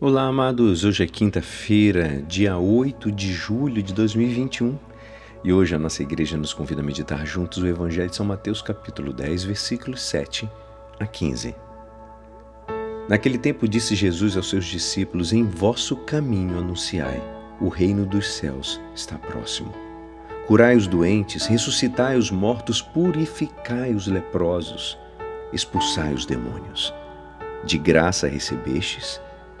Olá, amados. Hoje é quinta-feira, dia 8 de julho de 2021. E hoje a nossa igreja nos convida a meditar juntos o Evangelho de São Mateus, capítulo 10, versículos 7 a 15. Naquele tempo disse Jesus aos seus discípulos: Em vosso caminho anunciai, o reino dos céus está próximo. Curai os doentes, ressuscitai os mortos, purificai os leprosos, expulsai os demônios. De graça recebestes,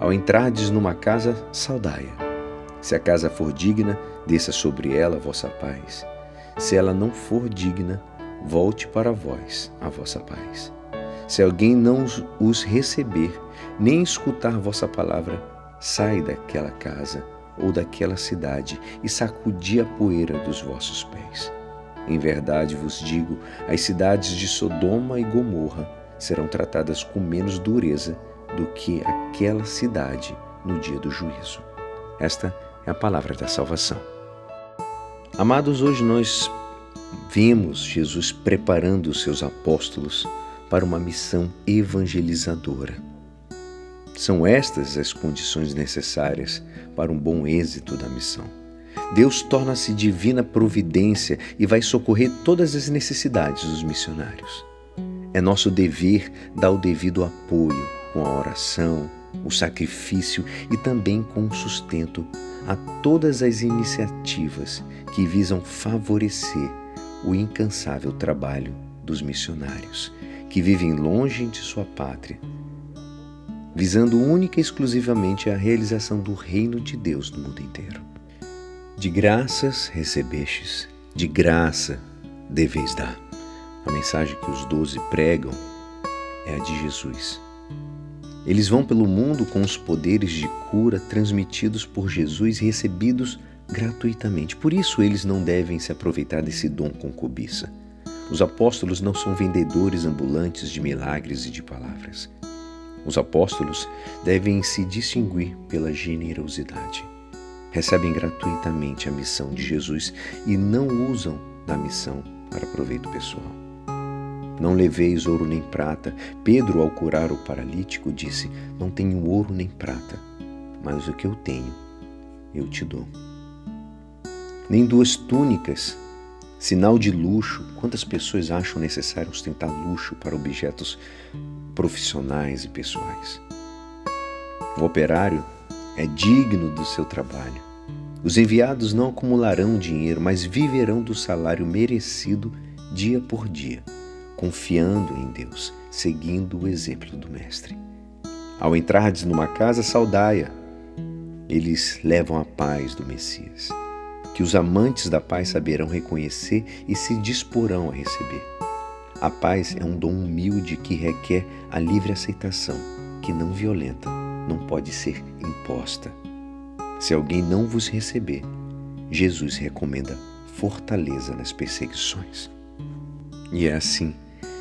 Ao entrardes numa casa, saudai-a. Se a casa for digna, desça sobre ela a vossa paz. Se ela não for digna, volte para vós a vossa paz. Se alguém não os receber, nem escutar vossa palavra, sai daquela casa ou daquela cidade e sacudi a poeira dos vossos pés. Em verdade vos digo: as cidades de Sodoma e Gomorra serão tratadas com menos dureza do que aquela cidade no dia do juízo. Esta é a palavra da salvação. Amados, hoje nós vemos Jesus preparando os seus apóstolos para uma missão evangelizadora. São estas as condições necessárias para um bom êxito da missão. Deus torna-se divina providência e vai socorrer todas as necessidades dos missionários. É nosso dever dar o devido apoio, com a oração, o sacrifício e também com o sustento a todas as iniciativas que visam favorecer o incansável trabalho dos missionários, que vivem longe de sua pátria, visando única e exclusivamente a realização do reino de Deus no mundo inteiro. De graças recebestes, de graça deveis dar. A mensagem que os doze pregam é a de Jesus eles vão pelo mundo com os poderes de cura transmitidos por Jesus e recebidos gratuitamente. Por isso, eles não devem se aproveitar desse dom com cobiça. Os apóstolos não são vendedores ambulantes de milagres e de palavras. Os apóstolos devem se distinguir pela generosidade. Recebem gratuitamente a missão de Jesus e não usam da missão para proveito pessoal. Não leveis ouro nem prata. Pedro, ao curar o paralítico, disse: Não tenho ouro nem prata, mas o que eu tenho, eu te dou. Nem duas túnicas, sinal de luxo. Quantas pessoas acham necessário ostentar luxo para objetos profissionais e pessoais? O operário é digno do seu trabalho. Os enviados não acumularão dinheiro, mas viverão do salário merecido dia por dia confiando em Deus, seguindo o exemplo do Mestre. Ao entrardes numa casa, saudai-a. Eles levam a paz do Messias, que os amantes da paz saberão reconhecer e se disporão a receber. A paz é um dom humilde que requer a livre aceitação, que não violenta, não pode ser imposta. Se alguém não vos receber, Jesus recomenda fortaleza nas perseguições. E é assim